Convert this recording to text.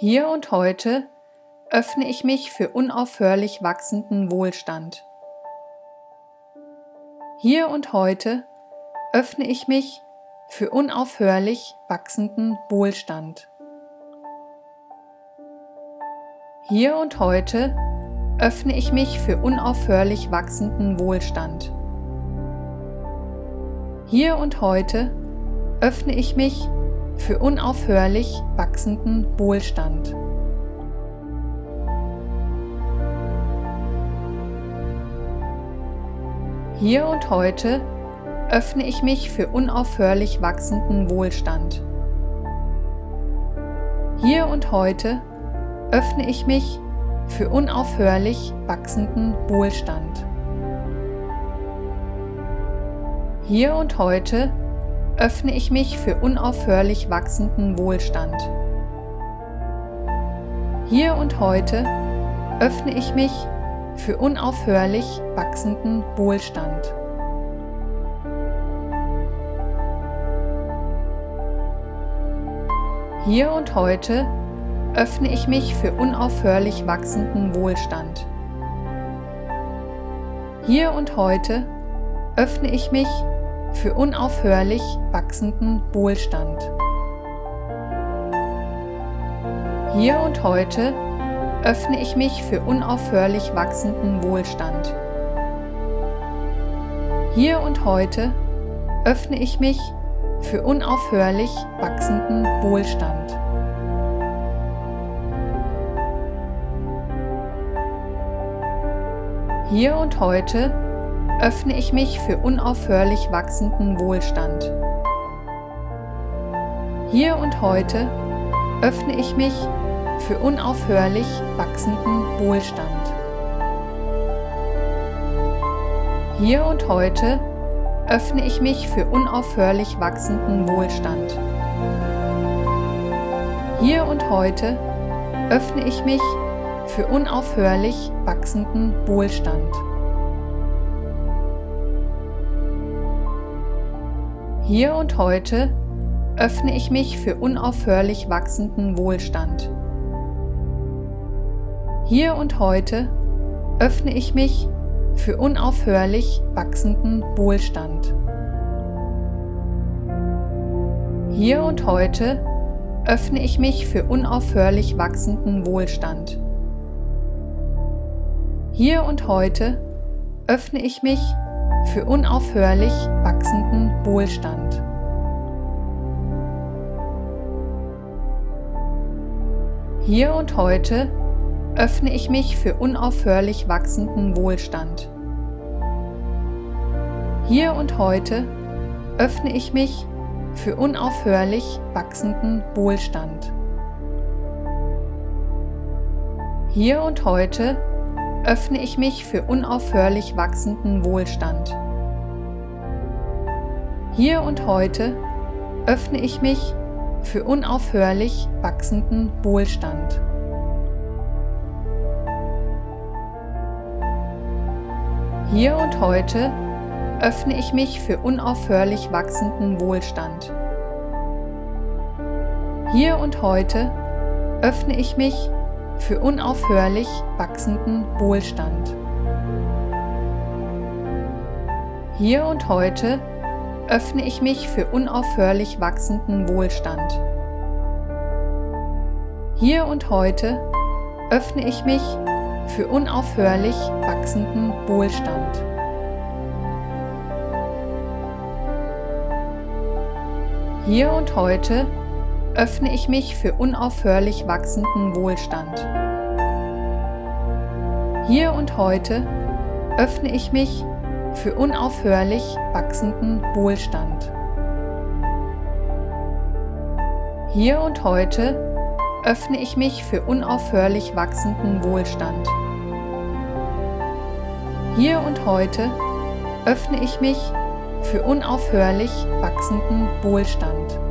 Hier und heute öffne ich mich für unaufhörlich wachsenden Wohlstand. Hier und heute öffne ich mich für unaufhörlich wachsenden Wohlstand. Hier und heute öffne ich mich für unaufhörlich wachsenden Wohlstand. Hier und heute öffne ich mich für unaufhörlich wachsenden Wohlstand. Hier und heute öffne ich mich für unaufhörlich wachsenden Wohlstand. Hier und heute öffne ich mich für unaufhörlich wachsenden Wohlstand. Hier und heute öffne ich mich für unaufhörlich wachsenden Wohlstand. Hier und heute öffne ich mich für unaufhörlich wachsenden Wohlstand. Hier und heute öffne ich mich für unaufhörlich wachsenden Wohlstand. Hier und heute öffne ich mich für unaufhörlich wachsenden Wohlstand. Hier und heute öffne ich mich für unaufhörlich wachsenden Wohlstand. Hier und heute öffne ich mich für unaufhörlich wachsenden Wohlstand. Hier und heute öffne ich mich für unaufhörlich wachsenden Wohlstand. Hier und heute öffne ich mich für unaufhörlich wachsenden Wohlstand. Hier und heute öffne ich mich für unaufhörlich wachsenden Wohlstand. Hier und heute öffne ich mich für unaufhörlich wachsenden Wohlstand. Hier und heute öffne ich mich für unaufhörlich wachsenden Wohlstand. Hier und heute öffne ich mich für unaufhörlich wachsenden Wohlstand. Hier und heute öffne ich mich für unaufhörlich wachsenden Wohlstand. Hier und heute öffne ich mich für unaufhörlich wachsenden Wohlstand. Hier und heute öffne ich mich für unaufhörlich wachsenden Wohlstand. Hier und heute öffne ich mich für unaufhörlich wachsenden Wohlstand. Hier und heute öffne ich mich für unaufhörlich wachsenden Wohlstand. Hier und heute öffne ich mich für unaufhörlich wachsenden Wohlstand. Hier und heute öffne ich mich für unaufhörlich wachsenden Wohlstand. Hier und heute öffne ich mich für unaufhörlich wachsenden Wohlstand. Hier und heute öffne ich mich für unaufhörlich wachsenden Wohlstand. Hier und heute öffne ich mich für unaufhörlich wachsenden Wohlstand. Hier und heute öffne ich mich für unaufhörlich wachsenden Wohlstand. Hier und heute öffne ich mich für unaufhörlich wachsenden Wohlstand. Hier und heute öffne ich mich für unaufhörlich wachsenden Wohlstand. Hier und heute öffne ich mich für unaufhörlich wachsenden Wohlstand.